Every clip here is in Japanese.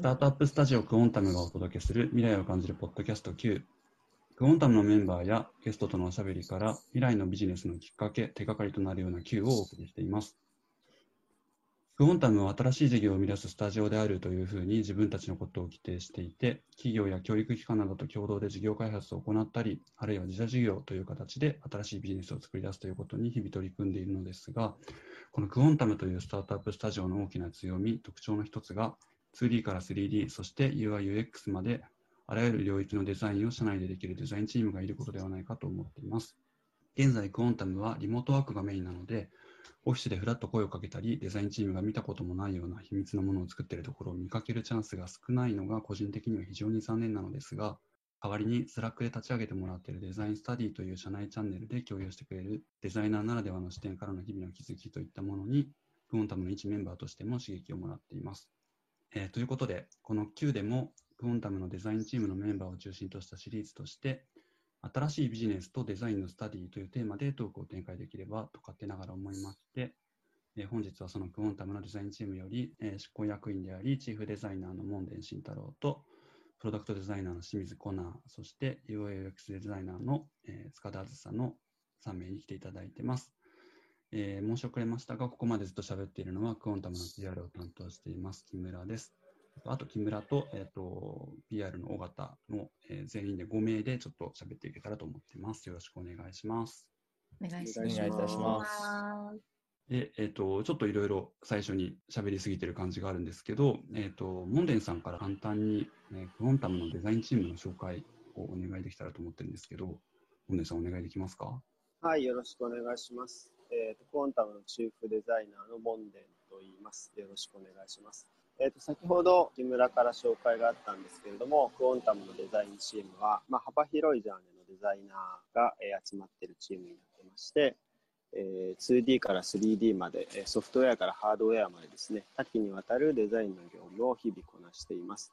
スタートアップスタジオクオンタムがお届けする未来を感じるポッドキャスト Q。クオンタムのメンバーやゲストとのおしゃべりから未来のビジネスのきっかけ、手がかりとなるような Q をお送りしています。クオンタムは新しい事業を生み出すスタジオであるというふうに自分たちのことを規定していて、企業や教育機関などと共同で事業開発を行ったり、あるいは自社事業という形で新しいビジネスを作り出すということに日々取り組んでいるのですが、このクオンタムというスタートアップスタジオの大きな強み、特徴の一つが、2D から 3D、そして UI/UX まであらゆる領域のデザインを社内でできるデザインチームがいることではないかと思っています。現在、クオンタムはリモートワークがメインなので、オフィスでフラッと声をかけたり、デザインチームが見たこともないような秘密のものを作っているところを見かけるチャンスが少ないのが個人的には非常に残念なのですが、代わりに Slack で立ち上げてもらっているデザイン study という社内チャンネルで共有してくれるデザイナーならではの視点からの日々の気づきといったものに、クオンタムの一メンバーとしても刺激をもらっています。えー、ということで、この Q でもクオンタムのデザインチームのメンバーを中心としたシリーズとして、新しいビジネスとデザインの study というテーマでトークを展開できればと勝手ながら思いまして、え本日はそのクオンタムのデザインチームより、え執行役員であり、チーフデザイナーの門田慎太郎と、プロダクトデザイナーの清水コナー、そして UIUX デザイナーの、え塚田あずさの3名に来ていただいてます。えー、申し遅れましたが、ここまでずっと喋っているのは、クオンタムの PR を担当しています、木村です。あと、木村と,、えーと、PR の尾形の、えー、全員で5名でちょっと喋っていけたらと思っています。よろしくお願いします。お願いします。で、えっ、ー、と、ちょっといろいろ最初に喋りすぎてる感じがあるんですけど、えっ、ー、と、モンデンさんから簡単に、ね、クオンタムのデザインチームの紹介をお願いできたらと思ってるんですけど、モンデンさんお願いできますか？はい、よろしくお願いします。えっ、ー、と、クオンタムのチーフデザイナーのモンデンと言います。よろしくお願いします。えっ、と、先ほど木村から紹介があったんですけれども、クオンタムのデザインチームは、まあ、幅広いジャンルのデザイナーが、え集まっているチームになってまして、えー 2D から 3D まで、ソフトウェアからハードウェアまでですね、多岐にわたるデザインの業務を日々こなしています。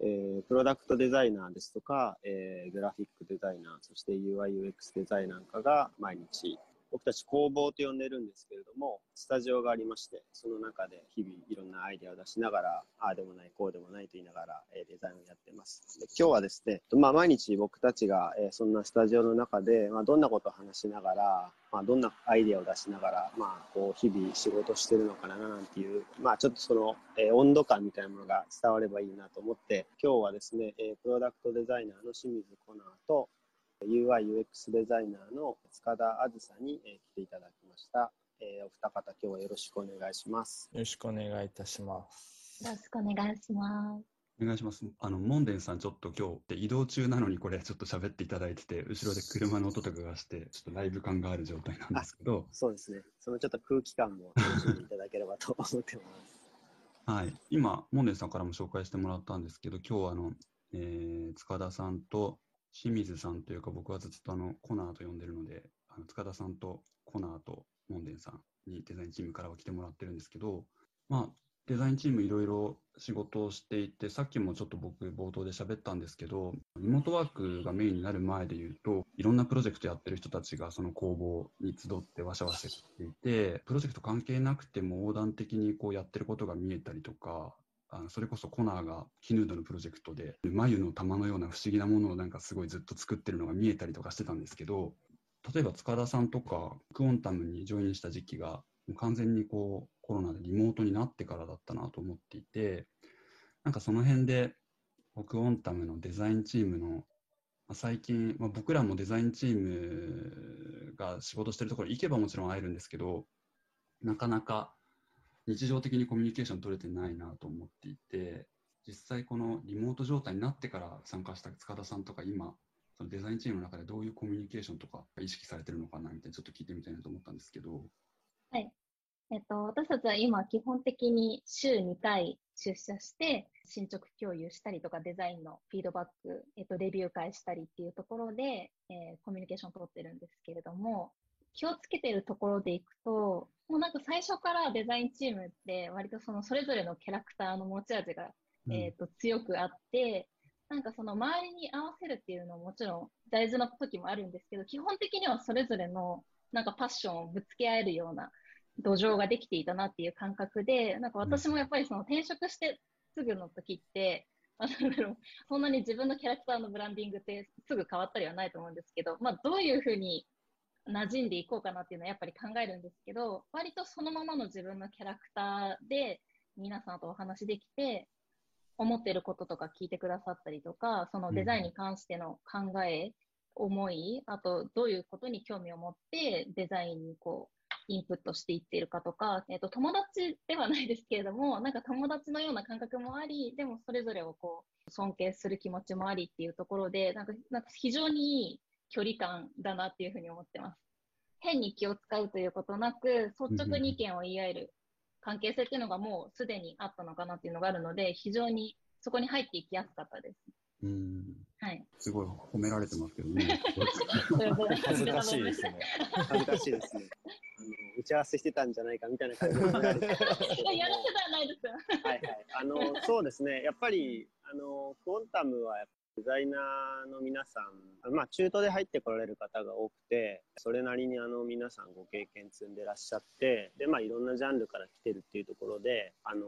えプロダクトデザイナーですとか、えグラフィックデザイナー、そして UIUX デザイナーかが毎日僕たち工房と呼んでるんですけれども、スタジオがありまして、その中で日々いろんなアイデアを出しながら、ああでもない、こうでもないと言いながら、えデザインをやってます。で今日はですね、まあ、毎日僕たちが、えそんなスタジオの中で、まあ、どんなことを話しながら、まあ、どんなアイデアを出しながら、まあ、こう日々仕事してるのかななんていう、まあ、ちょっとその、え温度感みたいなものが伝わればいいなと思って、今日はですね、えプロダクトデザイナーの清水コナーと、UI、UX デザイナーの塚田あずさに、え来ていただきました。えー、お二方、今日はよろしくお願いします。よろしくお願いいたします。よろしくお願いします。お願いします。あの、モンデンさん、ちょっと今日、移動中なのにこれ、ちょっと喋っていただいてて、後ろで車の音とかがして、ちょっとライブ感がある状態なんですけど。そうですね。そのちょっと空気感も楽しんでいただければと思ってます。はい。今、モンデンさんからも紹介してもらったんですけど、今日はあの、えー、塚田さんと清水さんというか、僕はずっとあのコナーと呼んでるので、あの塚田さんとコナーとモンデンさんにデザインチームからは来てもらってるんですけど、まあ、デザインチームいろいろ仕事をしていて、さっきもちょっと僕冒頭で喋ったんですけど、リモートワークがメインになる前で言うと、いろんなプロジェクトやってる人たちがその工房に集ってわしゃわしゃしていて、プロジェクト関係なくても横断的にこうやってることが見えたりとか、あのそれこそコナーがキヌードのプロジェクトで繭の玉のような不思議なものをなんかすごいずっと作ってるのが見えたりとかしてたんですけど例えば塚田さんとかクオンタムにジョインした時期が完全にこうコロナでリモートになってからだったなと思っていてなんかその辺でクオンタムのデザインチームの最近、まあ、僕らもデザインチームが仕事してるところ行けばもちろん会えるんですけどなかなか日常的にコミュニケーション取れてないなと思っていて、実際このリモート状態になってから参加した塚田さんとか今、そのデザインチームの中でどういうコミュニケーションとか意識されてるのかなみたいなちょっと聞いてみたいなと思ったんですけど。はい。えっと、私たちは今基本的に週2回出社して進捗共有したりとかデザインのフィードバック、えっと、レビュー会したりっていうところで、えー、コミュニケーションを取ってるんですけれども、気をつけてるところでいくと、もうなんか最初からデザインチームって割とそのそれぞれのキャラクターの持ち味が、うん、えー、と強くあって、なんかその周りに合わせるっていうのももちろん大事な時もあるんですけど、基本的にはそれぞれのなんかパッションをぶつけ合えるような土壌ができていたなっていう感覚で、なんか私もやっぱりその転職してすぐの時って、あのそんなに自分のキャラクターのブランディングってすぐ変わったりはないと思うんですけど、まあ、どういうふうに馴染んでいこうかなっていうのはやっぱり考えるんですけど、割とそのままの自分のキャラクターで皆さんとお話できて、思ってることとか聞いてくださったりとか、そのデザインに関しての考え、うん、思い、あとどういうことに興味を持ってデザインにこうインプットしていっているかとか、えっ、ー、と、友達ではないですけれども、なんか友達のような感覚もあり、でもそれぞれをこう、尊敬する気持ちもありっていうところで、なんか、なんか非常にいい距離感だなっていうふうに思ってます。変に気を使うということなく、率直に意見を言い合える関係性っていうのがもうすでにあったのかなっていうのがあるので、非常にそこに入っていきやすかったです。うん。はい。すごい褒められてますけどね。恥ずかしいですね。恥ずかしいですね。あの打ち合わせしてたんじゃないかみたいな感じでやらせてはないです。はいはい。あのそうですね。やっぱりあのクオンタムはデザイナーの皆さん、まあ、中途で入ってこられる方が多くて、それなりにあの皆さんご経験積んでらっしゃって、で、まあ、いろんなジャンルから来てるっていうところで、あの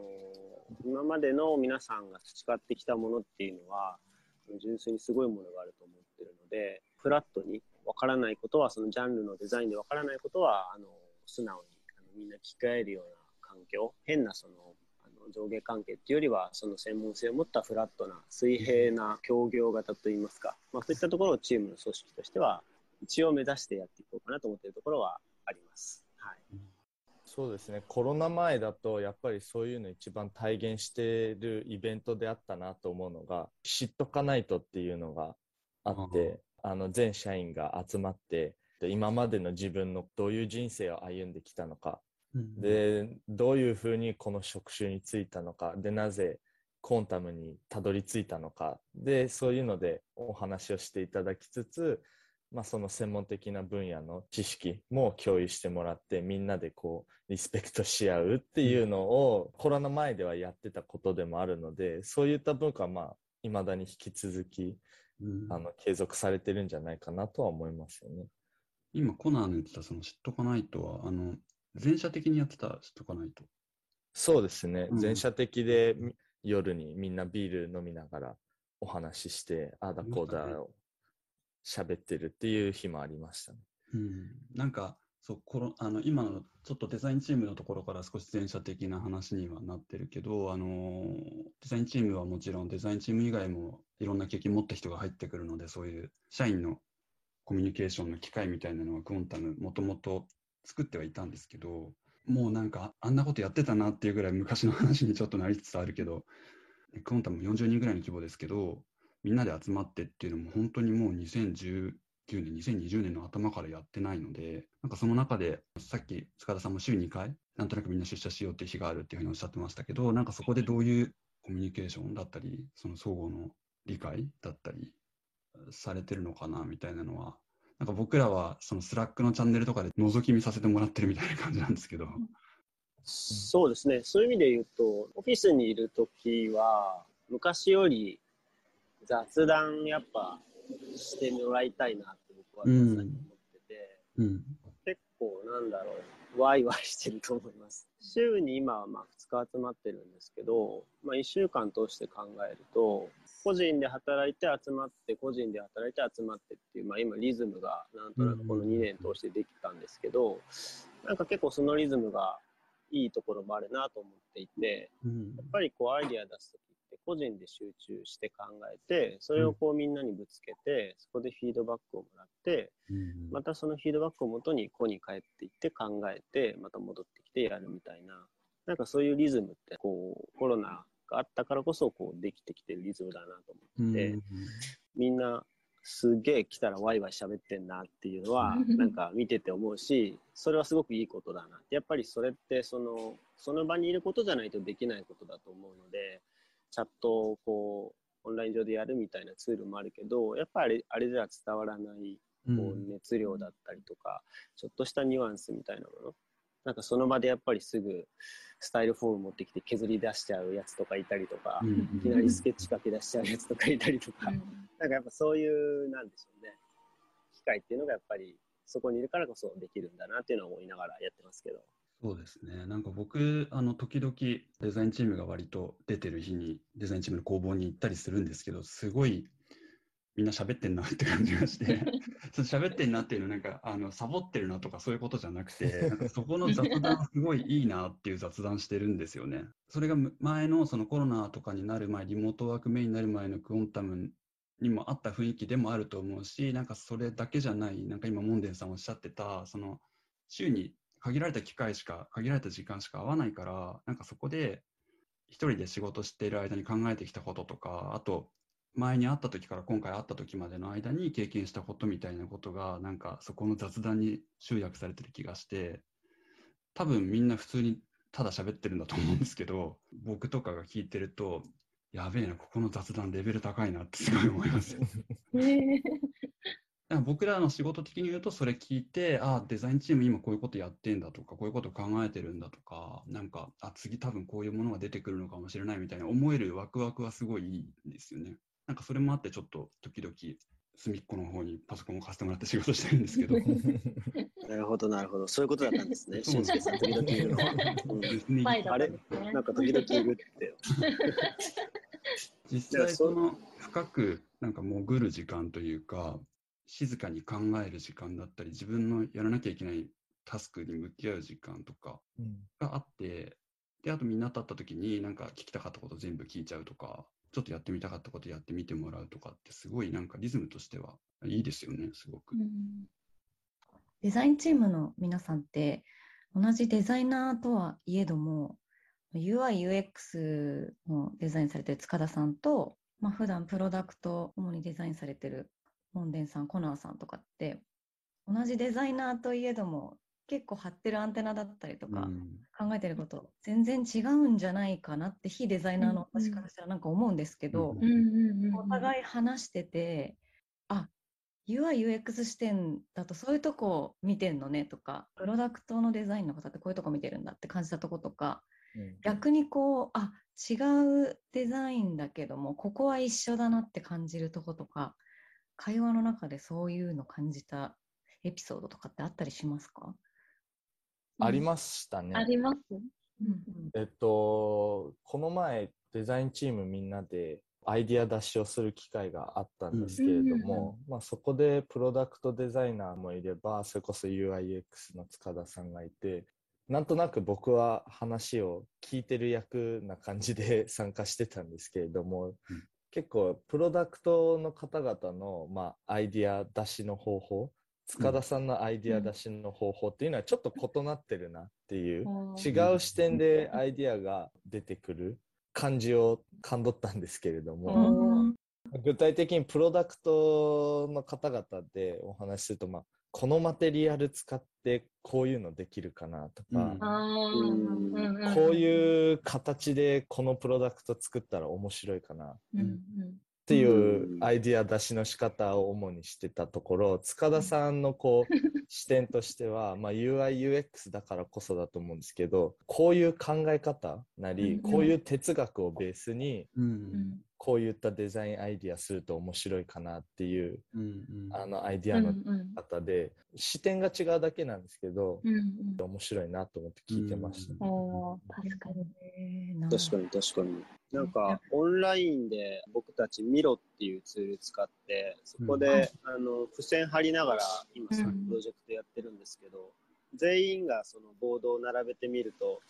今までの皆さんが培ってきたものっていうのは、純粋にすごいものがあると思ってるので、フラットにわからないことは、そのジャンルのデザインでわからないことは、あの、素直にあのみんな聞き換えるような環境、変なそ、の上下関係っていうよりは、その専門性を持ったフラットな、水平な協業型といいますか、まあ、そういったところをチームの組織としては、一応目指してやっていこうかなと思っているところはあります。はい。そうですねコロナ前だとやっぱりそういうの一番体現してるイベントであったなと思うのが知っとかないとっていうのがあってあの全社員が集まって今までの自分のどういう人生を歩んできたのか、うん、でどういうふうにこの職種に就いたのか。でなぜコンタムにたどり着いたのか。でそういうのでお話をしていただきつつまあ、その専門的な分野の知識も共有してもらってみんなでこうリスペクトし合うっていうのをコロナ前ではやってたことでもあるのでそういった文化はまあ未だに引き続き、うん、あの継続されてるんじゃないかなとは思いますよね。今コナーの言ってたその知っとかないとはあの全社的にやってた知っとかないと。そうですね、うん、全社的で夜にみんなビール飲みながらお話ししてああだこうだ喋ってるっていう日もありましたね。うん、なんかそうこのあの今のちょっとデザインチームのところから少し前者的な話にはなってるけどあのデザインチームはもちろんデザインチーム以外もいろんな経験持った人が入ってくるのでそういう社員のコミュニケーションの機会みたいなのはクオンタムもともと作ってはいたんですけどもうなんかあんなことやってたなっていうぐらい昔の話にちょっとなりつつあるけどクオンタム40人ぐらいの規模ですけどみんなで集まってっていうのも本当にもう2019年、2020年の頭からやってないので、なんかその中で、さっき塚田さんも週2回、なんとなくみんな出社しようっていう日があるっていうふうにおっしゃってましたけど、なんかそこでどういうコミュニケーションだったり、その相互の理解だったりされてるのかなみたいなのは、なんか僕らはそのスラックのチャンネルとかで覗き見させてもらってるみたいな感じなんですけど。そうですね。そういう意味で言うと、オフィスにいるときは、昔より雑談やっぱしてもらいたいなって僕は思ってて、うん、結構なんだろう、ワイワイしてると思います。週に今はまあ2日集まってるんですけど、まあ1週間通して考えると、個人で働いて集まって、個人で働いて集まってっていう、まあ今リズムがなんとなくこの2年通してできたんですけど、なんか結構そのリズムがいいところもあるなと思っていて、やっぱりこうアイディア出すとって個人で集中して考えてそれをこうみんなにぶつけて、そこでフィードバックをもらって、またそのフィードバックをもとに個に帰っていって考えてまた戻ってきてやるみたいななんかそういうリズムってこうコロナがあったからこそこうできてきてるリズムだなと思って、みんなすげえ来たらワイワイ喋ってんなっていうのはなんか見てて思うしそれはすごくいいことだなやっぱりそれってそのその場にいることじゃないとできないことだと思うのでチャットをこうオンライン上でやるみたいなツールもあるけどやっぱりあれでは伝わらないこう熱量だったりとか、ちょっとしたニュアンスみたいなものなんかその場でやっぱりすぐスタイルフォーム持ってきて削り出しちゃうやつとかいたりとか、いきなりスケッチ書き出しちゃうやつとかいたりとか、なんかやっぱそういうなんでしょうね機会っていうのがやっぱりそこにいるからこそできるんだなっていうのは思いながらやってますけど。そうですね。なんか僕、あの、時々デザインチームが割と出てる日にデザインチームの工房に行ったりするんですけど、すごいみんな喋ってんなって感じがして、その喋ってんなっていうのなんか、あの、サボってるなとかそういうことじゃなくて、そこの雑談すごいいいなっていう雑談してるんですよね。それがむ前のそのコロナとかになる前、リモートワークメインになる前のクオンタムにもあった雰囲気でもあると思うし、なんかそれだけじゃない、なんか今、モンデンさんおっしゃってた、その週に限られた機会しか、限られた時間しか合わないから、なんかそこで一人で仕事している間に考えてきたこととか、あと前に会った時から今回会った時までの間に経験したことみたいなことが、なんかそこの雑談に集約されてる気がして、多分みんな普通にただ喋ってるんだと思うんですけど、僕とかが聞いてると、やべえな、ここの雑談レベル高いなって すごい思いますよ。僕らの仕事的に言うと、それ聞いて、あデザインチーム今こういうことやってんだとか、こういうこと考えてるんだとか、なんか、あ、次多分こういうものが出てくるのかもしれないみたいな思えるワクワクはすごいいいんですよね。なんかそれもあって、ちょっと時々、隅っこの方にパソコンを貸してもらって仕事してるんですけど、なるほど、なるほど。そういうことだったんですね。そう俊介さん、時々いるの。うん別にパイだったんですねなんか時々いるって。実際その深くなんか潜る時間というか、静かに考える時間だったり、自分のやらなきゃいけないタスクに向き合う時間とかうんがあって、で、あとみんなと会った時になんか聞きたかったこと全部聞いちゃうとか、ちょっとやってみたかったことやってみてもらうとかってすごいなんかリズムとしてはいいですよね、すごく。うんデザインチームの皆さんって同じデザイナーとはいえども UI、UX のデザインされてる塚田さんと、まあ普段プロダクト主にデザインされてるモンデンさん、コナーさんとかって同じデザイナーといえども結構張ってるアンテナだったりとか、うん。考えてること全然違うんじゃないかなって非デザイナーの私からしたらなんか思うんですけど、お互い話してて、あ UI、UX 視点だとそういうとこ見てんのねとか、プロダクトのデザインの方ってこういうとこ見てるんだって感じたとことか、うん。逆にこう、あ違うデザインだけども、ここは一緒だなって感じるとことか、会話の中でそういうの感じたエピソードとかってあったりしますか、ありましたね。あります？うんえっと、この前、デザインチームみんなでアイディア出しをする機会があったんですけれども、まあ、そこでプロダクトデザイナーもいれば、それこそ UIX の塚田さんがいて、なんとなく僕は話を聞いてる役な感じで 参加してたんですけれども、結構プロダクトの方々の、まあ、アイディア出しの方法、塚田さんのアイディア出しの方法っていうのはちょっと異なってるなっていう、違う視点でアイディアが出てくる感じを感どったんですけれども、うん。具体的にプロダクトの方々でお話しすると、まあ、このマテリアル使ってこういうのできるかなとか、こういう形でこのプロダクト作ったら面白いかなっていうアイディア出しの仕方を主にしてたところ塚田さんのこう 視点としては、まあ、UIUX だからこそだと思うんですけどこういう考え方なり、うん。こういう哲学をベースにこういったデザインアイディアすると面白いかなっていうあのアイディアの方で、視点が違うだけなんですけど、面白いなと思って聞いてました。確かに。確かに確かに。なんか、オンラインで僕たちミロっていうツール使って、そこで、あの、付箋貼りながら、今そのプロジェクトやってるんですけど、全員がそのボードを並べてみると、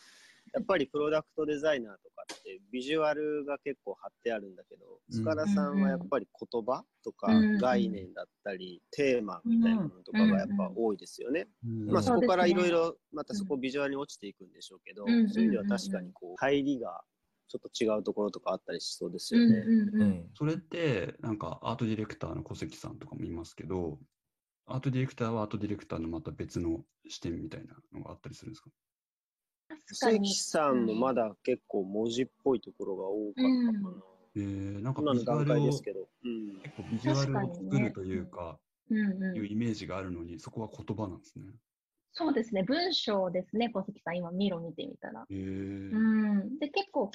やっぱりプロダクトデザイナーとかってビジュアルが結構貼ってあるんだけど、うん。塚田さんはやっぱり言葉とかうん。概念だったり、テーマみたいなものとかがやっぱ多いですよね。うん。まあ、そこからいろいろまたそこビジュアルに落ちていくんでしょうけど、うん。そういう意味では確かにこう入りがちょっと違うところとかあったりしそうですうんよね。うんうんうんそれって、なんかアートディレクターの小関さんとかもいますけど、アートディレクターはアートディレクターのまた別の視点みたいなのがあったりするんですか？関。さんもまだ結構文字っぽいところが多かったかな。えー、なんかビジュアルを結階ですけど。うん。構ビジュアルを作るというか、うんうんいうイメージがあるのに、そこは言葉なんですね。そうですね、文章ですね、小関さん、今、ミロ見てみたら。えーうん、で、結構、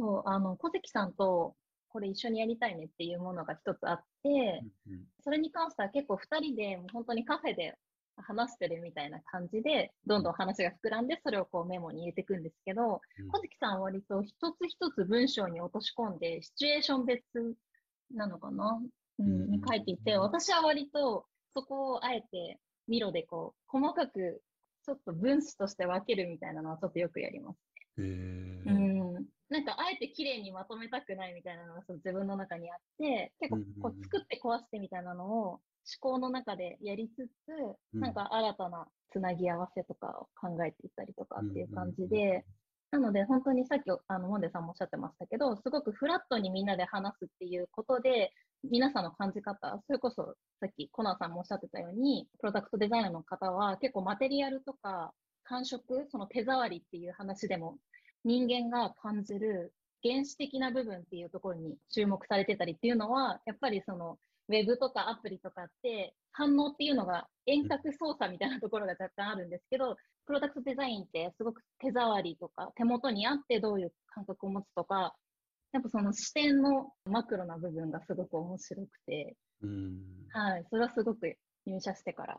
そう、あの、小関さんと、これ一緒にやりたいねっていうものが一つあって、うんそれに関しては結構二人で、もう本当にカフェで話してるみたいな感じで、どんどん話が膨らんで、それをこうメモに入れていくんですけど、うん小月さんは割と一つ一つ文章に落とし込んで、シチュエーション別なのかな、ううんん、に書いていて、私は割とそこをあえてミロでこう、細かくちょっと分子として分けるみたいなのはちょっとよくやります。へうーん。なんか、あえて綺麗にまとめたくないみたいなのがそう自分の中にあって、結構こう作って壊してみたいなのを思考の中でやりつつ、うん。なんか新たなつなぎ合わせとかを考えていったりとかっていう感じで、なので本当にさっきあのモンデさんもおっしゃってましたけど、すごくフラットにみんなで話すっていうことで、皆さんの感じ方、それこそさっきコナーさんもおっしゃってたように、プロダクトデザイナーの方は結構マテリアルとか感触、その手触りっていう話でも人間が感じる原始的な部分っていうところに注目されてたりっていうのは、やっぱりそのウェブとかアプリとかって反応っていうのが遠隔操作みたいなところが若干あるんですけど、プロダクトデザインってすごく手触りとか手元にあってどういう感覚を持つとか、やっぱその視点のマクロな部分がすごく面白くて、うん。はい、それはすごく入社してから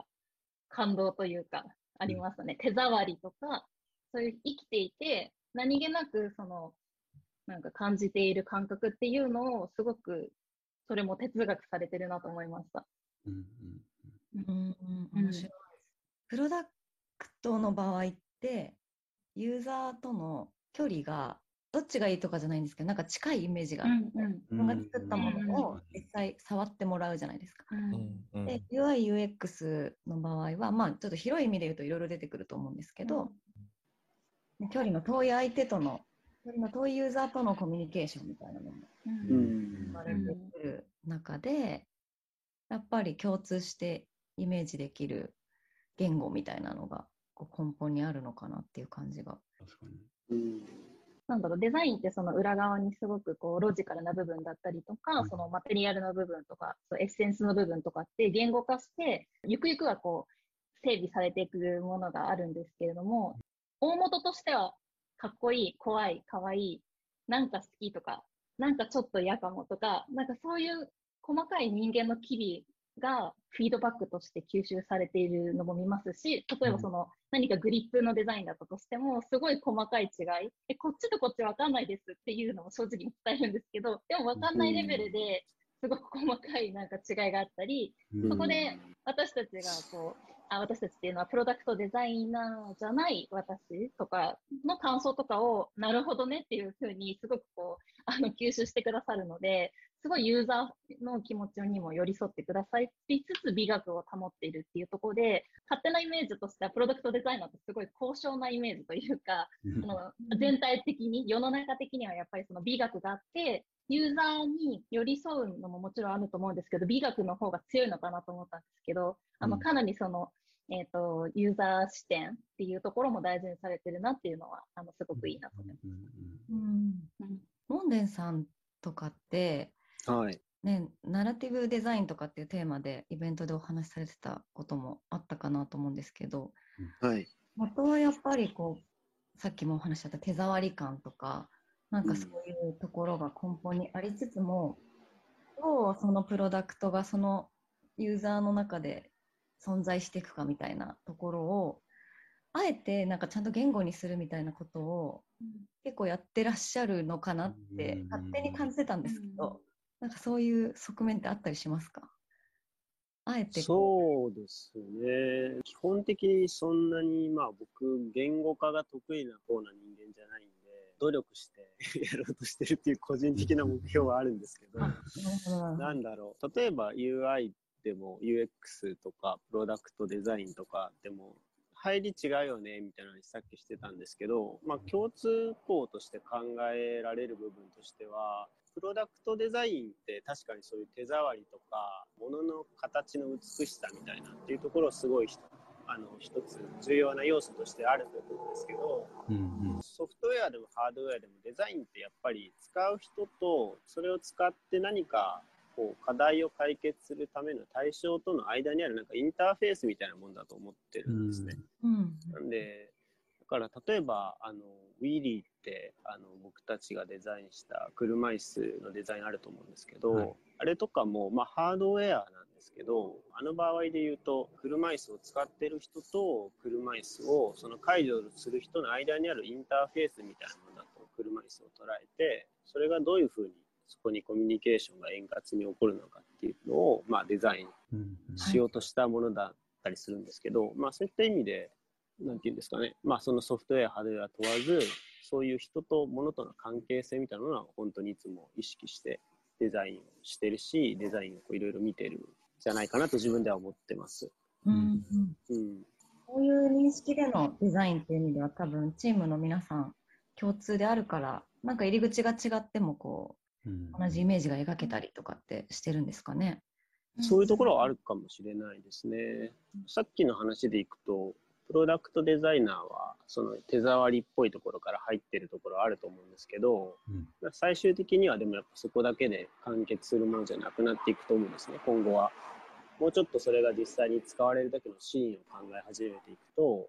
感動というか、ありましたね。手触りとか、そういう生きていて、何気なくその、なんか感じている感覚っていうのをすごく、それも哲学されてるなと思いました。うんうんうん、面白いです。プロダクトの場合って、ユーザーとの距離がどっちがいいとかじゃないんですけど、なんか近いイメージがあって、うん自分が作ったものをうん実際触ってもらうじゃないですか。うんうんで、UI、UX の場合は、まあ、ちょっと広い意味で言うといろいろ出てくると思うんですけど、距離の遠い相手との、距離の遠いユーザーとのコミュニケーションみたいなのもうんうん生まれてくる中で、やっぱり共通してイメージできる言語みたいなのがこう根本にあるのかなっていう感じが。確かに。うんなんだろう、デザインってその裏側にすごくこうロジカルな部分だったりとか、うんそのマテリアルな部分とか、そうエッセンスの部分とかって言語化して、ゆくゆくはこう整備されていくものがあるんですけれども、大元としてはかっこいい、怖い、かわいい、なんか好きとか、なんかちょっと嫌かもとか、なんかそういう細かい人間の機微がフィードバックとして吸収されているのも見ますし、例えばその、何かグリップのデザインだったとしても、すごい細かい違い、え、こっちとこっちわかんないですっていうのも正直に伝えるんですけど、でもわかんないレベルですごく細かいなんか違いがあったり、うん。そこで私たちがこう、あ私たちっていうのはプロダクトデザイナーじゃない私とかの感想とかをなるほどねっていうふうにすごくこうあの吸収してくださるので、すごいユーザーの気持ちにも寄り添ってくださりつつ美学を保っているっていうところで、勝手なイメージとしてはプロダクトデザイナーってすごい高尚なイメージというか、の全体的に、世の中的にはやっぱりその美学があって、ユーザーに寄り添うのももちろんあると思うんですけど、美学の方が強いのかなと思ったんですけど、あのうん。かなりその、えっ、と、ユーザー視点っていうところも大事にされてるなっていうのは、あの、すごくいいなと思います。うんうんモンデンさん。とかって、はい。ね、ナラティブデザインとかっていうテーマでイベントでお話しされてたこともあったかなと思うん。ですけど、はい。元はやっぱりこう、さっきもお話しした手触り感とか、なん。かそういうところが根本にありつつも、どうそのプロダクトがそのユーザーの中で存在していくかみたいなところを、あえてなんかちゃんと言語にするみたいなことを結構やってらっしゃるのかなってうん。勝手に感じてたんですけうん。ど、なんかそういう側面ってあったりしますか？あえてこそうですね。基本的にそんなに、まあ僕、言語化が得意な方な人間じゃないんで、努力して やろうとしてるっていう個人的な目標はあるんですけどなんだろう。例えば UI でも UX とかプロダクトデザインとかでも入り違うよねみたいな話さっきしてたんですけど、まあ共通項として考えられる部分としては、プロダクトデザインって確かにそういう手触りとか、物の形の美しさみたいなっていうところすごいあの一つ重要な要素としてあると思うんですけど、うん。ソフトウェアでもハードウェアでもデザインってやっぱり使う人とそれを使って何かこう課題を解決するための対象との間にあるなんかインターフェースみたいなもんだと思ってるんですね。うん。なんでだから例えばあのウィリーってあの僕たちがデザインした車椅子のデザインあると思うんですけど、はい。あれとかも、まあ、ハードウェアなんでですけど、あの場合で言うと、車椅子を使ってる人と車椅子をその介助する人の間にあるインターフェースみたいなものだと車椅子を捉えて、それがどういうふうにそこにコミュニケーションが円滑に起こるのかっていうのを、まあ、デザインしようとしたものだったりするんですけど、まあそういった意味で、なんていうんですかね、まあそのソフトウェア、ハードウェア問わず、そういう人と物との関係性みたいなのは本当にいつも意識してデザインをしてるし、デザインをいろいろ見てるんじゃないかなと自分では思ってます。うんうんうん。こういう認識でのデザインっていう意味では多分チームの皆さん共通であるからなんか入り口が違ってもこうんう同じイメージが描けたりとかってしてるんですかね。そういうところはあるかもしれないですね。さっきの話でいくと、プロダクトデザイナーはその手触りっぽいところから入ってるところあると思うんですけど、うん最終的にはでもやっぱそこだけで完結するものじゃなくなっていくと思うんですね、今後は。もうちょっとそれが実際に使われるだけのシーンを考え始めていくと、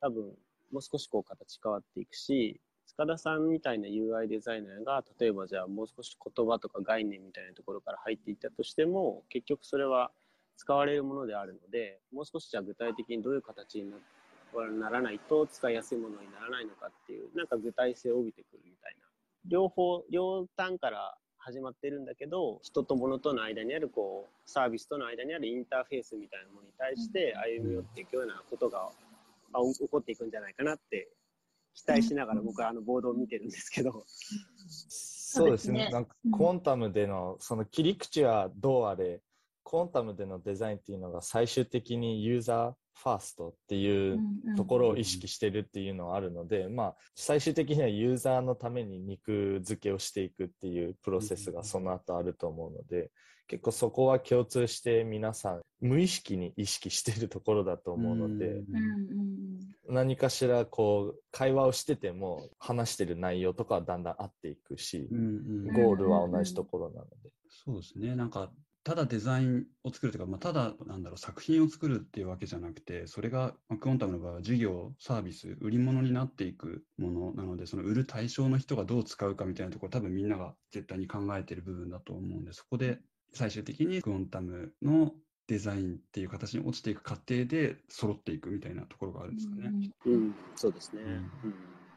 多分もう少しこう形変わっていくし、塚田さんみたいな UI デザイナーが、例えばじゃあもう少し言葉とか概念みたいなところから入っていったとしても、結局それは使われるものであるので、もう少しじゃあ具体的にどういう形になならないと使いやすいものにならないのかっていう、なんか具体性を帯びてくるみたいな。両方、両端から始まってるんだけど、人と物との間にあるこう、サービスとの間にあるインターフェースみたいなものに対して歩み寄っていくようなことが、まあ、起こっていくんじゃないかなって期待しながら僕はあのボードを見てるんですけど。そうですね。なんかうん。クォンタムでのその切り口はどうあれ、クォンタムでのデザインっていうのが最終的にユーザーファーストっていうところを意識してるっていうのはあるので、まあ最終的にはユーザーのために肉付けをしていくっていうプロセスがその後あると思うので、結構そこは共通して皆さん無意識に意識してるところだと思うので、何かしらこう会話をしてても話してる内容とかはだんだん合っていくしう、んうんゴールは同じところなので。そうですね。なんか、ただデザインを作るというか、まあ、ただ、なんだろう、作品を作るっていうわけじゃなくて、それが、まあ、クオンタムの場合は事業、サービス、売り物になっていくものなので、その売る対象の人がどう使うかみたいなところ、多分みんなが絶対に考えてる部分だと思うんで、そこで最終的にクオンタムのデザインっていう形に落ちていく過程で揃っていくみたいなところがあるんですかね。うん、そうですね。うん。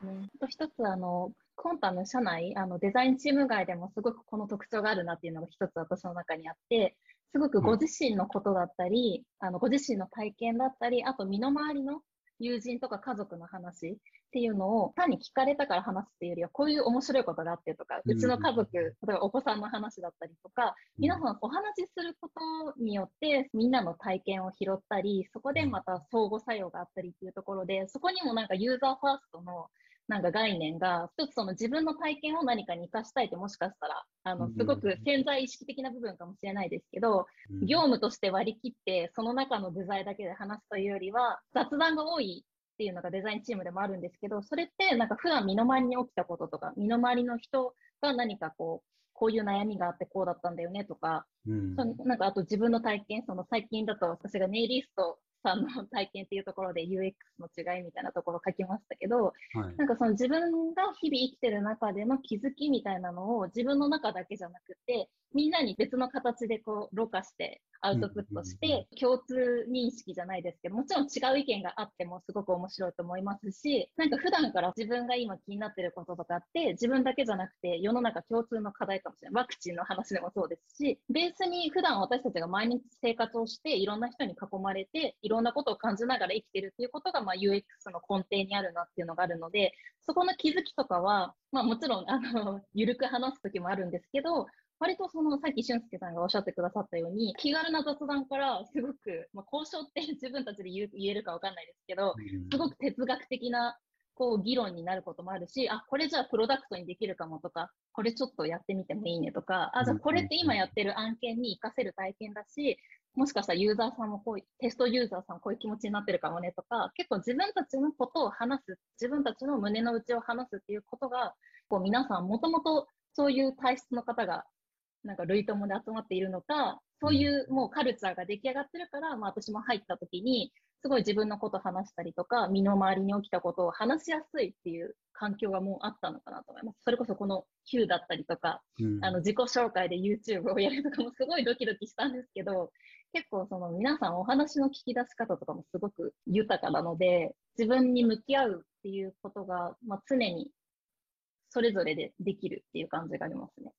うん。ねあと一つ、あの、コンタの社内、あの、デザインチーム外でもすごくこの特徴があるなっていうのが一つ私の中にあって、すごくご自身のことだったり、あの、ご自身の体験だったり、あと身の回りの友人とか家族の話っていうのを単に聞かれたから話すっていうよりは、こういう面白いことがあってとか、うちの家族、例えばお子さんの話だったりとか、皆さんお話しすることによってみんなの体験を拾ったり、そこでまた相互作用があったりっていうところで、そこにもなんかユーザーファーストのなんか概念が、一つその自分の体験を何かに活かしたいってもしかしたら、あの、すごく潜在意識的な部分かもしれないですけど、うん。業務として割り切って、その中のデザインだけで話すというよりは、雑談が多いっていうのがデザインチームでもあるんですけど、それってなんか普段身の回りに起きたこととか、身の回りの人が何かこう、こういう悩みがあってこうだったんだよねとか、うん。そのなんかあと自分の体験、その最近だと私がネイリストさんの 体験っていうところで UX の違いみたいなところを書きましたけど、はいなんかその自分が日々生きてる中での気づきみたいなのを自分の中だけじゃなくて、みんなに別の形でこう、ろ過して、アウトプットして、共通認識じゃないですけど、もちろん違う意見があってもすごく面白いと思いますし、なんか普段から自分が今気になってることとかって、自分だけじゃなくて世の中共通の課題かもしれない。ワクチンの話でもそうですし、ベースに普段私たちが毎日生活をして、いろんな人に囲まれて、いろんなことを感じながら生きてるっていうことが、まあ UX の根底にあるなっていうのがあるので、そこの気づきとかは、まあもちろん、あの、ゆるく話すときもあるんですけど、割とその、さっき俊介さんがおっしゃってくださったように、気軽な雑談からすごく、まあ、交渉って自分たちで言えるかわかんないですけど、すごく哲学的な、こう、議論になることもあるし、あ、これじゃあプロダクトにできるかもとか、これちょっとやってみてもいいねとか、あ、じゃあこれって今やってる案件に活かせる体験だし、もしかしたらユーザーさんもこういう、テストユーザーさんこういう気持ちになってるかもねとか、結構自分たちのことを話す、自分たちの胸の内を話すっていうことが、こう皆さんもともとそういう体質の方が、なんか類友で集まっているのか、そういうもうカルチャーが出来上がってるから、まあ私も入った時に、すごい自分のこと話したりとか、身の回りに起きたことを話しやすいっていう環境がもうあったのかなと思います。それこそこの Q だったりとか、うんあの自己紹介で YouTube をやるとかもすごいドキドキしたんですけど、結構その皆さんお話の聞き出し方とかもすごく豊かなので、自分に向き合うっていうことが、まあ、常にそれぞれでできるっていう感じがありますね。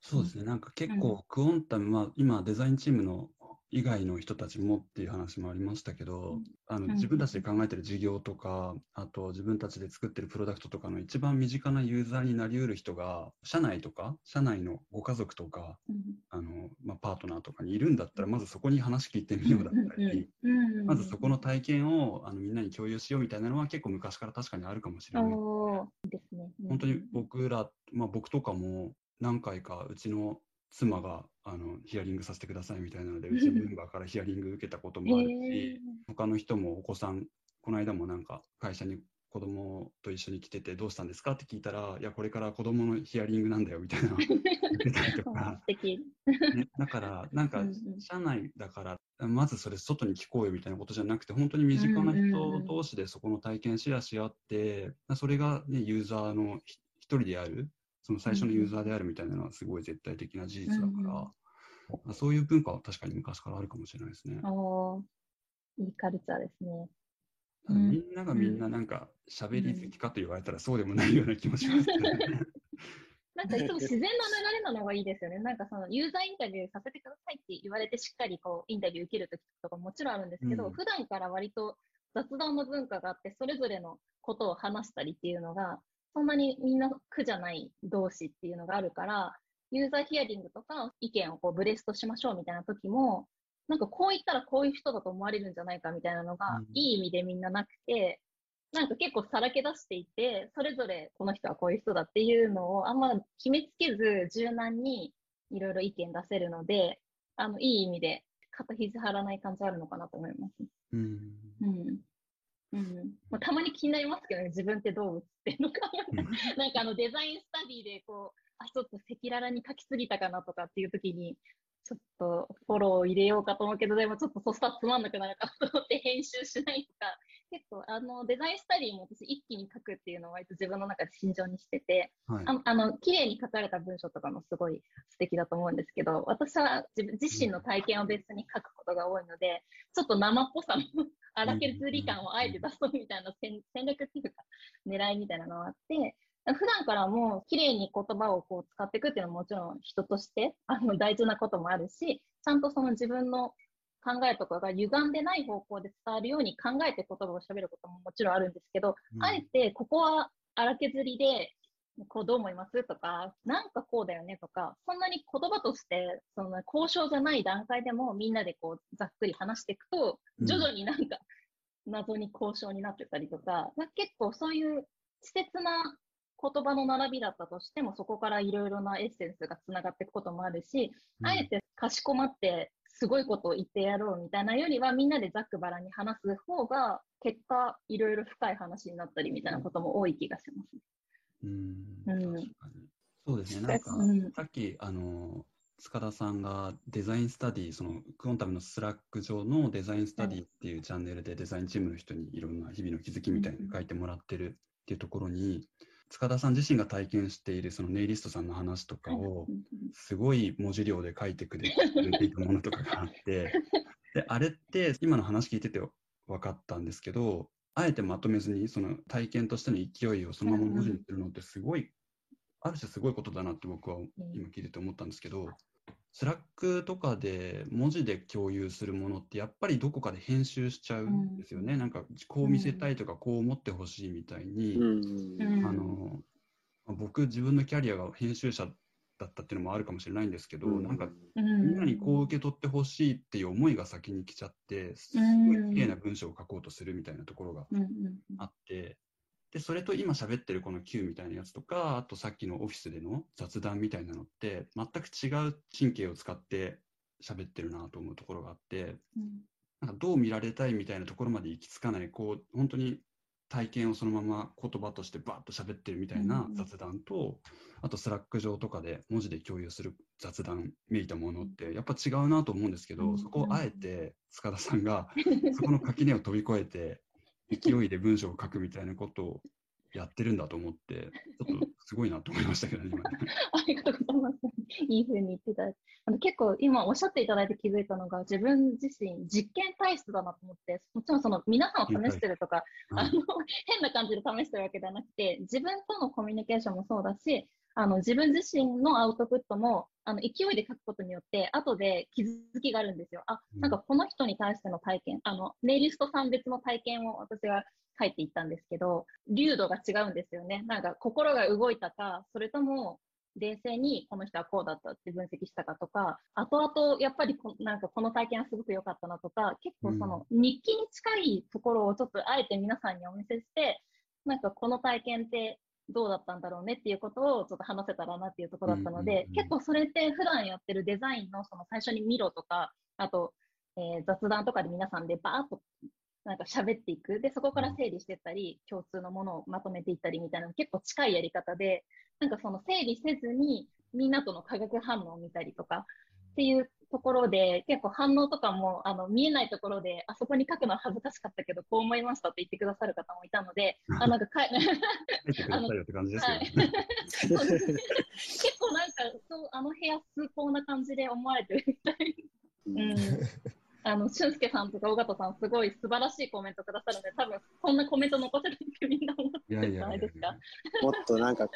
そうですね、なんか結構、クオンタム、まあ、今、デザインチームの以外の人たちもっていう話もありましたけど、うん。あのうん。自分たちで考えてる事業とか、あと自分たちで作ってるプロダクトとかの一番身近なユーザーになりうる人が、社内とか、社内のご家族とか、うん。あのまあ、パートナーとかにいるんだったら、まずそこに話聞いてみようだったり、うんまずそこの体験をあのみんなに共有しようみたいなのは結構昔から確かにあるかもしれない。ですね。うん。本当に僕ら、まあ、僕とかも何回かうちの妻があのヒアリングさせてくださいみたいなので、うちのメンバーからヒアリング受けたこともあるし、他の人もお子さん、この間もなんか会社に子供と一緒に来ててどうしたんですかって聞いたら、いや、これから子供のヒアリングなんだよみたいな。の 言ってたりとか。ねだから、なんか社内だから、まずそれ外に聞こうよみたいなことじゃなくて、本当に身近な人同士でそこの体験シェアし合って、それが、ね、ユーザーのひ一人である、その最初のユーザーであるみたいなのはすごい絶対的な事実だから、まあそういう文化は確かに昔からあるかもしれないですね。いいカルチャーですね。みんながみんななんか喋り好きかと言われたらそうでもないような気もしますけどね。なんかいつも自然な流れなのがいいですよね。なんかそのユーザーインタビューさせてくださいって言われてしっかりこうインタビュー受けるときとかもちろんあるんですけど、うん普段から割と雑談の文化があって、それぞれのことを話したりっていうのが、そんなにみんな苦じゃない同士っていうのがあるから、ユーザーヒアリングとか意見をこうブレストしましょうみたいな時も、なんかこう言ったらこういう人だと思われるんじゃないかみたいなのがうん、いい意味でみんななくて、なんか結構さらけ出していて、それぞれこの人はこういう人だっていうのをあんま決めつけず柔軟にいろいろ意見出せるので、あの、いい意味で肩肘張らない感じあるのかなと思います。うんうん。うん。まあ、たまに気になりますけどね、自分ってどう映ってるのか。なんかあのデザインスタディでこう、あ、ちょっと赤裸々に書きすぎたかなとかっていう時に、ちょっとフォローを入れようかと思うけど、でもちょっとそしたらつまんなくなるかと思って編集しないとか、結構あのデザインスタディも私一気に書くっていうのを割と自分の中で慎重にしてて、はい。ああの、綺麗に書かれた文章とかもすごい素敵だと思うんですけど、私は自分自身の体験を別に書くことが多いので、ちょっと生っぽさの 荒削り感をあえて出そうみたいな戦戦略っていうか、狙いみたいなのがあって、普段からも綺麗に言葉をこう使っていくっていうのももちろん人としてあの大事なこともあるし、ちゃんとその自分の考えとかが歪んでない方向で伝わるように考えて言葉を喋ることももちろんあるんですけど、うん。あえてここは荒削りで、こうどう思います？とか、なんかこうだよね？とか、そんなに言葉としてその交渉じゃない段階でもみんなでこうざっくり話していくと、うん。徐々になんか謎に交渉になってたりとか、まあ結構そういう稚拙な言葉の並びだったとしても、そこからいろいろなエッセンスがつながっていくこともあるし、あえてかしこまってすごいことを言ってやろうみたいなよりは、みんなでざっくばらんに話す方が、結果、いろいろ深い話になったりみたいなことも多い気がします。うんうん。そうですね。なんか、うんさっき、あの、塚田さんがデザインスタディ、そのクオンタムのスラック上のデザインスタディっていうチャンネルでデザインチームの人にいろんな日々の気づきみたいに書いてもらってるっていうところに、塚田さん自身が体験しているそのネイリストさんの話とかをうんすごい文字量で書いてくれていたものとかがあって、で、あれって今の話聞いてて分かったんですけど、あえてまとめずにその体験としての勢いをそのまま文字にするのってすごい、ある種すごいことだなって僕は今聞いてて思ったんですけど、スラックとかで文字で共有するものってやっぱりどこかで編集しちゃうんですよね。なんかこう見せたいとかこう思ってほしいみたいに、うん。うん。あの僕自分のキャリアが編集者だったっていうのもあるかもしれないんですけど、なんかうん。みんなにこう受け取ってほしいっていう思いが先に来ちゃって、すごい綺麗な文章を書こうとするみたいなところがうんうん。あって、で、それと今喋ってるこの Q みたいなやつとか、あとさっきのオフィスでの雑談みたいなのって、全く違う神経を使って喋ってるなと思うところがあって、うん。なんかどう見られたいみたいなところまで行き着かない、こう、本当に体験をそのまま言葉としてバーッと喋ってるみたいなうん雑談と、あとスラック上とかで文字で共有する雑談めいたものってやっぱ違うなと思うんですけど、うん。そこをあえて塚田さんが そこの垣根を飛び越えて勢いで文章を書くみたいなことをやってるんだと思って、ちょっとすごいなと思いましたけどね、今ね。ありがとうございます。いい風に言ってた。あの結構今おっしゃっていただいて気づいたのが自分自身実験体質だなと思ってもちろんその皆さんを試してるとか、はいあの変な感じで試してるわけではなくて自分とのコミュニケーションもそうだしあの自分自身のアウトプットもあの勢いで書くことによって後で気づきがあるんですよ。あなんかこの人に対しての体験あのネイリストさん別の体験を私が書いていったんですけど流度が違うんですよね。なんか心が動いたかそれとも冷静にこの人はこうだったって分析したかとか、後々やっぱりこなんかこの体験はすごく良かったなとか、結構その日記に近いところをちょっとあえて皆さんにお見せして、なんかこの体験ってどうだったんだろうねっていうことをちょっと話せたらなっていうところだったので、結構それって普段やってるデザインのその最初に見ろとか、あと、えー雑談とかで皆さんでバーッとなんか喋っていく。で、そこから整理していったり、共通のものをまとめていったりみたいなの結構近いやり方で、なんかその整理せずにみんなとの化学反応を見たりとかっていうところで結構反応とかもあの見えないところであそこに書くのは恥ずかしかったけどこう思いましたって言ってくださる方もいたので あなんかかい 書いてくださいよって感じですはい。結構なんかそうあの部屋崇高な感じで思われてるみたい。うん。あの俊介さんとか尾形さん、すごい素晴らしいコメントくださるので、多分こんなコメント残せないってみんな思ってるんじゃないですか。もっとなんか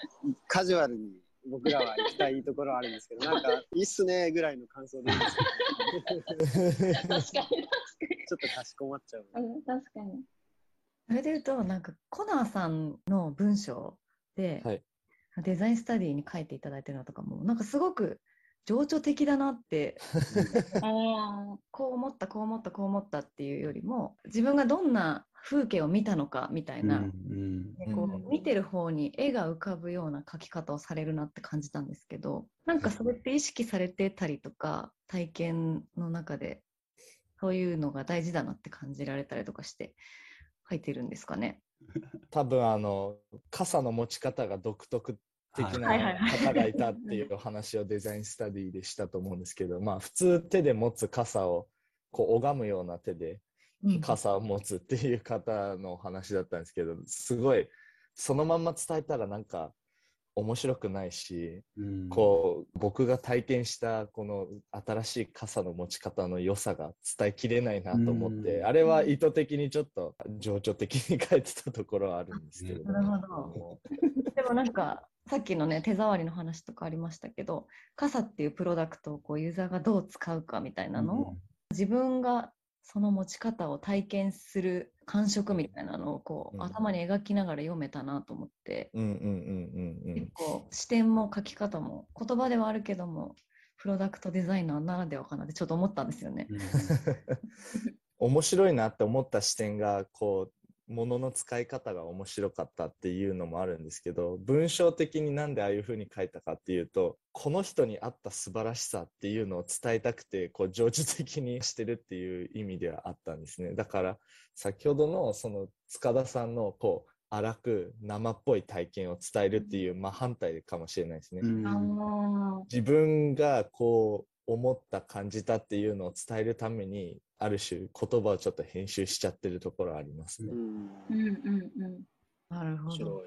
カジュアルに僕らは行きたいところはあるんですけど、なんかいいっすねぐらいの感想でいいですけど 確かに、確かに。ちょっとかしこまっちゃう。うん、確かに。それで言うと、なんかコナーさんの文章で、はいデザインスタディに書いていただいてるのとかも、なんかすごく情緒的だなって、あこう思った、こう思った、こう思ったっていうよりも、自分がどんな風景を見たのかみたいな、うんうんう見てる方に絵が浮かぶような描き方をされるなって感じたんですけど、なんかそれって意識されてたりとか、体験の中でそういうのが大事だなって感じられたりとかして書いてるんですかね？多分あの傘の持ち方が独特的なはい。はいはい方がいたっていうお話をデザインスタディでしたと思うんですけど、まあ普通手で持つ傘をこう拝むような手でうん。傘を持つっていう方のお話だったんですけどすごいそのまんま伝えたらなんか面白くないしうん。こう僕が体験したこの新しい傘の持ち方の良さが伝えきれないなと思って、うん。あれは意図的にちょっと情緒的に書いてたところはあるんですけれどなるほど。でもなんかさっきのね手触りの話とかありましたけど傘っていうプロダクトをこうユーザーがどう使うかみたいなのを、自分がその持ち方を体験する感触みたいなのをこう、うん。頭に描きながら読めたなと思って、うんうんうんうんうん。結構視点も書き方も言葉ではあるけどもプロダクトデザイナーならではかなってちょっと思ったんですよね。うん。面白いなって思った視点がこう物の使い方が面白かったっていうのもあるんですけど文章的になんでああいうふうに書いたかっていうとこの人に合った素晴らしさっていうのを伝えたくてこう情緒的にしてるっていう意味ではあったんですね。だから先ほどのその塚田さんのこう荒く生っぽい体験を伝えるっていう真反対かもしれないですね。自分がこう思った感じたっていうのを伝えるためにある種言葉をちょっと編集しちゃってるところありますね。うんうんうんうん。なるほど。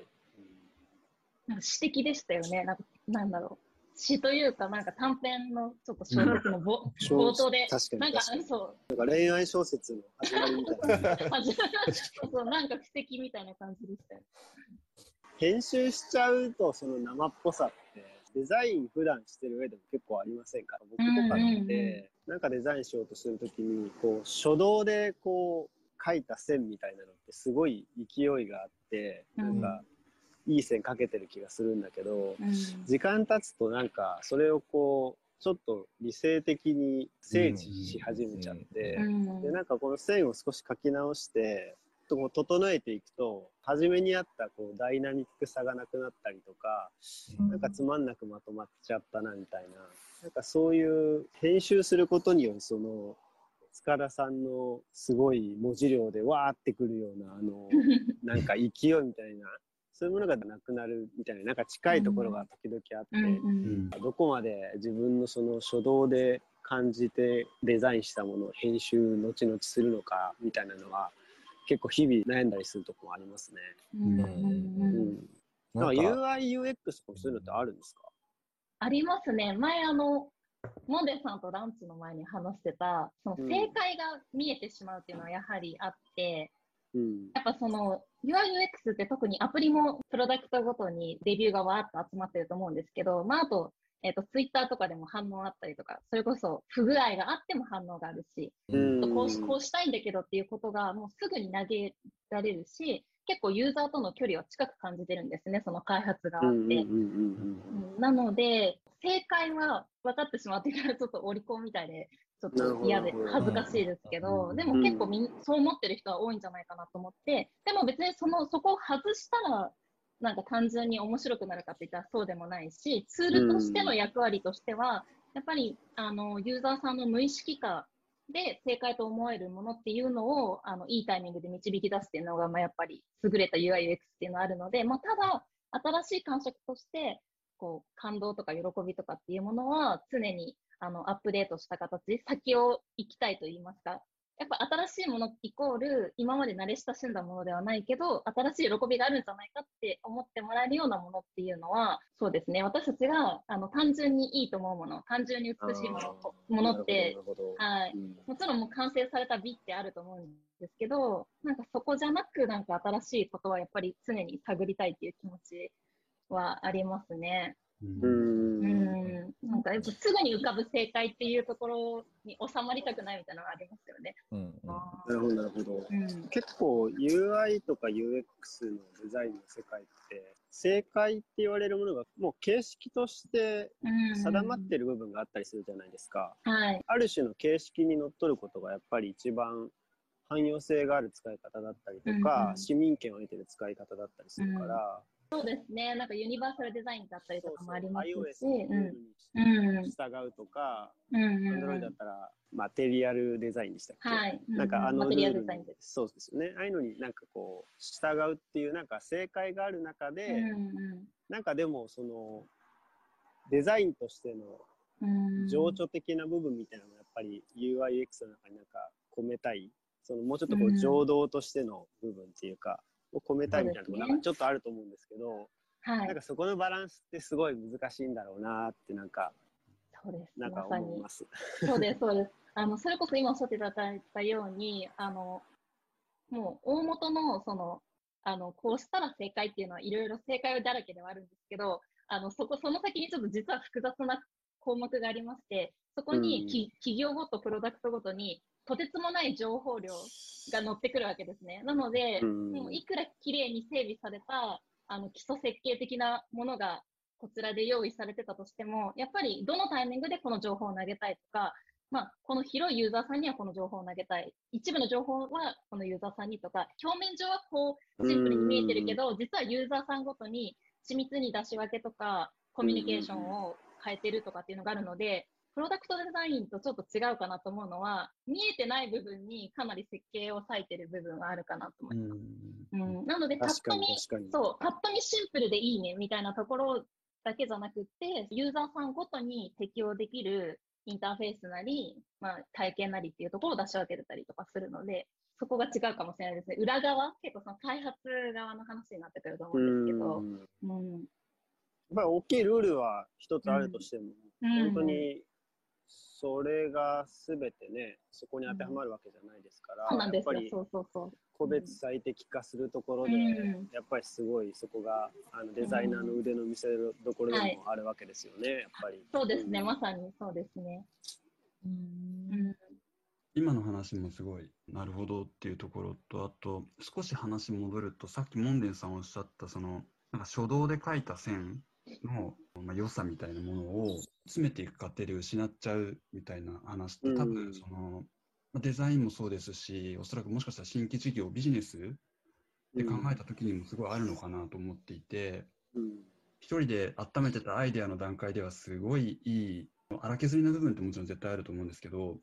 なんか詩的でしたよね。なんかなんだろう。詩というか、なんか短編のちょっと小説のぼ、小冒頭で、確かになんかそう、なんか恋愛小説の始まりみたいな。始そうそう、なんか布石みたいな感じでしたよ。編集しちゃうとその生っぽさってデザイン普段してる上でも結構ありませんか？僕とかってなんかデザインしようとするときにこう初動でこう描いた線みたいなのってすごい勢いがあってなんかいい線描けてる気がするんだけどうん。時間経つとなんかそれをこうちょっと理性的に整理し始めちゃってうん。でなんかこの線を少し書き直してとこう整えていくと初めにあったこうダイナミックさがなくなったりとかなんかつまんなくまとまっちゃったなみたいな。なんかそういう編集することによるその塚田さんのすごい文字量でわーってくるようなあの なんか勢いみたいなそういうものがなくなるみたいななんか近いところが時々あって。うんううんん。どこまで自分のその初動で感じてデザインしたものを編集後々するのかみたいなのは結構日々悩んだりするところもありますね。うんうん。なんか UI、UX もそういうのってあるんですか？ありますね。前、あの、モンデさんとランチの前に話してた、その正解が見えてしまうっていうのはやはりあって、うん。やっぱその UIUX って特にアプリもプロダクトごとにレビューがわーっと集まってると思うんですけど、まああと、えっ、と、ツイッターとかでも反応あったりとか、それこそ不具合があっても反応があるし、うん。こうしこうしたいんだけどっていうことがもうすぐに投げられるし、結構ユーザーとの距離は近く感じてるんですね、その開発側って。なので、正解は分かってしまってからちょっとお利口みたいで、ちょっと嫌で恥ずかしいですけど、うん。でも結構みんそう思ってる人は多いんじゃないかなと思って、でも別にそのそこを外したら、なんか単純に面白くなるかって言ったらそうでもないし、ツールとしての役割としては、やっぱりあのユーザーさんの無意識化で正解と思えるものっていうのをあのいいタイミングで導き出すっていうのが、まあ、やっぱり優れた UIUX っていうのがあるので、まあ、ただ、新しい感触として、こう感動とか喜びとかっていうものは常にあのアップデートした形、先を行きたいと言いますか、やっぱ新しいものイコール今まで慣れ親しんだものではないけど、新しい喜びがあるんじゃないかって思ってもらえるようなものっていうのは、そうですね、私たちがあの単純にいいと思うもの、単純に美しいものものってはい、うん。もちろんもう完成された美ってあると思うんですけど、なんかそこじゃなく、なんか新しいことはやっぱり常に探りたいっていう気持ちはありますね。ううんん。なんかやっぱすぐに浮かぶ正解っていうところに収まりたくないみたいなのがありますよね。うんうんなるほどなるほどうん。結構 UI とか UX のデザインの世界って正解って言われるものがもう形式としてうん定まってる部分があったりするじゃないですか。はい。ある種の形式にのっとることがやっぱり一番汎用性がある使い方だったりとか、うんうん市民権を得てる使い方だったりするから、そうですね。なんかユニバーサルデザインだったりとかもありますし。iOS うん。に従うとか、うん。うん。Android だったらマテリアルデザインでしたっけ、はい。なんかあのルール。そうですよね。ああいうのになんかこう従うっていうなんか正解がある中で、うんなんかでもそのデザインとしてのうん。うん情緒的な部分みたいなのをやっぱり UIX の中になんか込めたい、そのもうちょっとこううん情動としての部分っていうか、を込めたいみたいなとこなんかちょっとあると思うんですけど、はいなん。かそこのバランスってすごい難しいんだろうなってなんか、そうです。なんか思い。ます。そうです、そうです。あの、それこそ今おっしゃっていただいたように、あの、もう大元の、その、あの、こうしたら正解っていうのはいろいろ正解だらけではあるんですけど、あの、そこ、その先にちょっと実は複雑な項目がありまして、そこにき、企業ごと、プロダクトごとに、とてつもない情報量が乗ってくるわけですね。なので、うんもういくら綺麗に整備された、あの、基礎設計的なものがこちらで用意されてたとしても、やっぱりどのタイミングでこの情報を投げたいとか、まあ、この広いユーザーさんにはこの情報を投げたい。一部の情報はこのユーザーさんにとか、表面上はこう、シンプルに見えてるけど、実はユーザーさんごとに緻密に出し分けとか、コミュニケーションを変えてるとかっていうのがあるので、プロダクトデザインとちょっと違うかなと思うのは、見えてない部分にかなり設計を割いてる部分はあるかなと思います。うん、なので、パッと見。そう、パッと見シンプルでいいねみたいなところだけじゃなくって、ユーザーさんごとに適用できるインターフェースなり、まあ、体験なりっていうところを出し分けてたりとかするので、そこが違うかもしれないですね。裏側、結構その開発側の話になってくると思ううんですけど、ん。うん。やっぱり大きいルールは一つあるとしても、うん本当にそれが全てね、そこに当てはまるわけじゃないですから、そうなん。やっぱりそうそうそう。個別最適化するところで、うんやっぱりすごいそこがあのデザイナーの腕の見せどころでもあるわけですよね、やっぱり。そうですね。まさにそうですね。ううんん。今の話もすごいなるほどっていうところとあと少し話戻るとさっきモンデンさんおっしゃったそのなんか初動で描いた線の、まあ、良さみたいなものを詰めていく過程で失っちゃうみたいな話って多うん。分その、まあデザインもそうですしおそらくもしかしたら新規事業ビジネスで考えた時にもすごいあるのかなと思っていて、うん一人で温めてたアイデアの段階ではすごいいい荒削りな部分ってもちろん絶対あると思うんですけど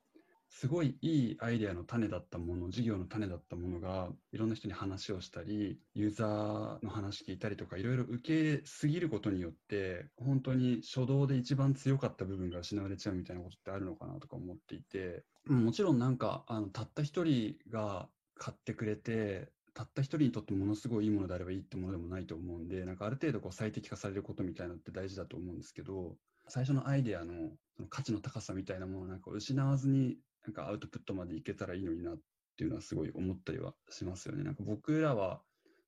すごいいいアイデアの種だったもの事業の種だったものがいろんな人に話をしたりユーザーの話聞いたりとかいろいろ受け入れすぎることによって本当に初動で一番強かった部分が失われちゃうみたいなことってあるのかなとか思っていてもちろんなんかあのたった一人が買ってくれてたった一人にとってものすごいいいものであればいいってものでもないと思うんで、なんかある程度こう最適化されることみたいなのって大事だと思うんですけど、最初のアイデアのその価値の高さみたいなものをなんか失わずに、なんかアウトプットまでいけたらいいのになっていうのはすごい思ったりはしますよね。なんか僕らは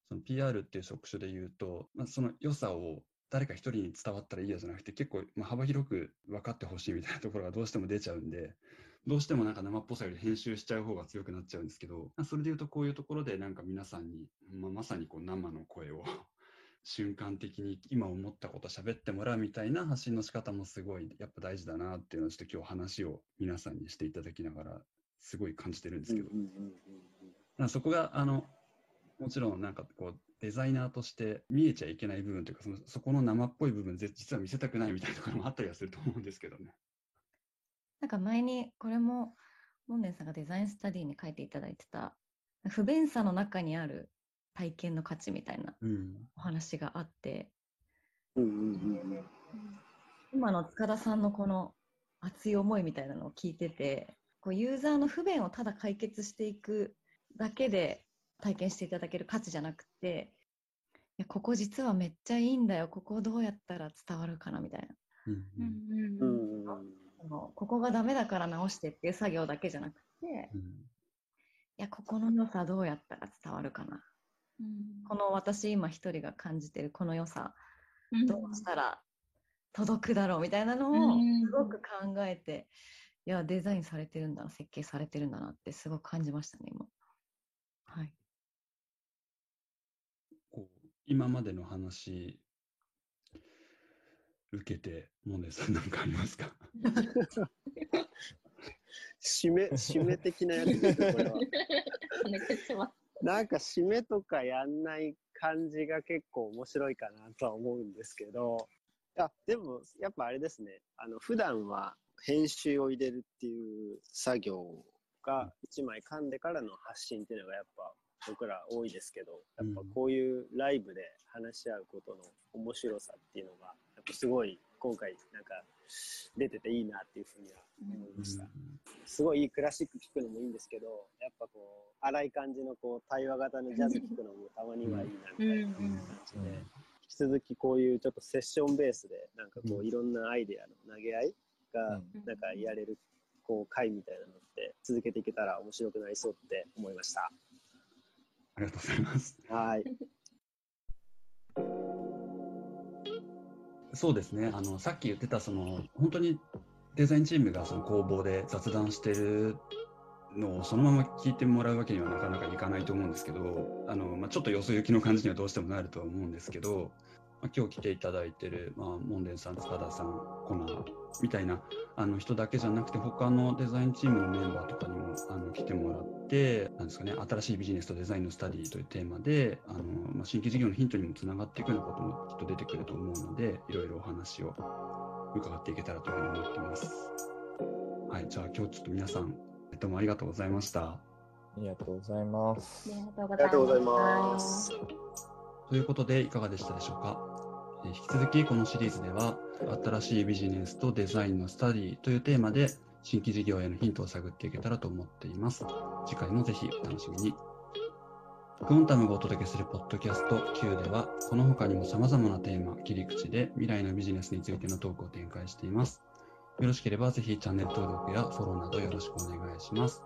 その PR っていう職種で言うと、まあ、その良さを誰か一人に伝わったらいいやじゃなくて結構まあ幅広く分かってほしいみたいなところがどうしても出ちゃうんでどうしてもなんか生っぽさより編集しちゃう方が強くなっちゃうんですけどそれで言うとこういうところでなんか皆さんに、まあ、まさにこう生の声を瞬間的に今思ったこと喋ってもらうみたいな発信の仕方もすごいやっぱ大事だなっていうのをちょっと今日話を皆さんにしていただきながらすごい感じてるんですけど、そこがあのもちろんなんかこうデザイナーとして見えちゃいけない部分というかそのそこの生っぽい部分実は見せたくないみたいなところもあったりはすると思うんですけどね。なんか前にこれもモンデンさんがデザインスタディに書いていただいてた不便さの中にある体験の価値みたいなお話があって、今の塚田さんのこの熱い思いみたいなのを聞いててこうユーザーの不便をただ解決していくだけで体験していただける価値じゃなくていやここ実はめっちゃいいんだよここどうやったら伝わるかなみたいな。ここがダメだから直してっていう作業だけじゃなくて、うん、いやここの良さどうやったら伝わるかな、うん、この私今一人が感じてるこの良さ、うん、どうしたら届くだろうみたいなのをすごく考えて、いやデザインされてるんだな設計されてるんだなってすごく感じましたね今。はい。こう今までの話受けて、モネさんなんかありますか？締め、締め的なやつですこれは。なんか締めとかやんない感じが結構面白いかなとは思うんですけど、あでもやっぱあれですね、あの普段は編集を入れるっていう作業が1枚噛んでからの発信っていうのがやっぱ僕ら多いですけど、やっぱこういうライブで話し合うことの面白さっていうのが、やっぱすごい今回なんか出てていいなっていうふうには思いました。すごいいいクラシック聴くのもいいんですけど、やっぱこう、荒い感じのこう対話型のジャズ聴くのもたまにはいいなみたいな感じで、引き続きこういうちょっとセッションベースで、なんかこういろんなアイデアの投げ合いがなんかやれるこう会みたいなのって続けていけたら面白くなりそうって思いました。ありがとうございます。はい。そうですね。あの、さっき言ってた、その、本当にデザインチームがその工房で雑談してるのをそのまま聞いてもらうわけにはなかなかいかないと思うんですけど、あの、まあ、ちょっとよそ行きの感じにはどうしてもなるとは思うんですけど、まあ、今日来ていただいてる、まあ、モンデンさん、塚田さん、コナーみたいなあの人だけじゃなくて、他のデザインチームのメンバーとかにもあの来てもらって、なんですかね、新しいビジネスとデザインのスタディというテーマで、あのまあ、新規事業のヒントにもつながっていくようなこともきっと出てくると思うので、いろいろお話を伺っていけたらというふうに思っています。はい、じゃあ今日ちょっと皆さん、どうもありがとうございました。ありがとうございます。ありがとうございます。ということで、いかがでしたでしょうか？引き続きこのシリーズでは新しいビジネスとデザインのスタディというテーマで新規事業へのヒントを探っていけたらと思っています。次回もぜひお楽しみに。クオンタムがお届けするポッドキャスト Q ではこの他にも様々なテーマ、切り口で未来のビジネスについてのトークを展開しています。よろしければぜひチャンネル登録やフォローなどよろしくお願いします。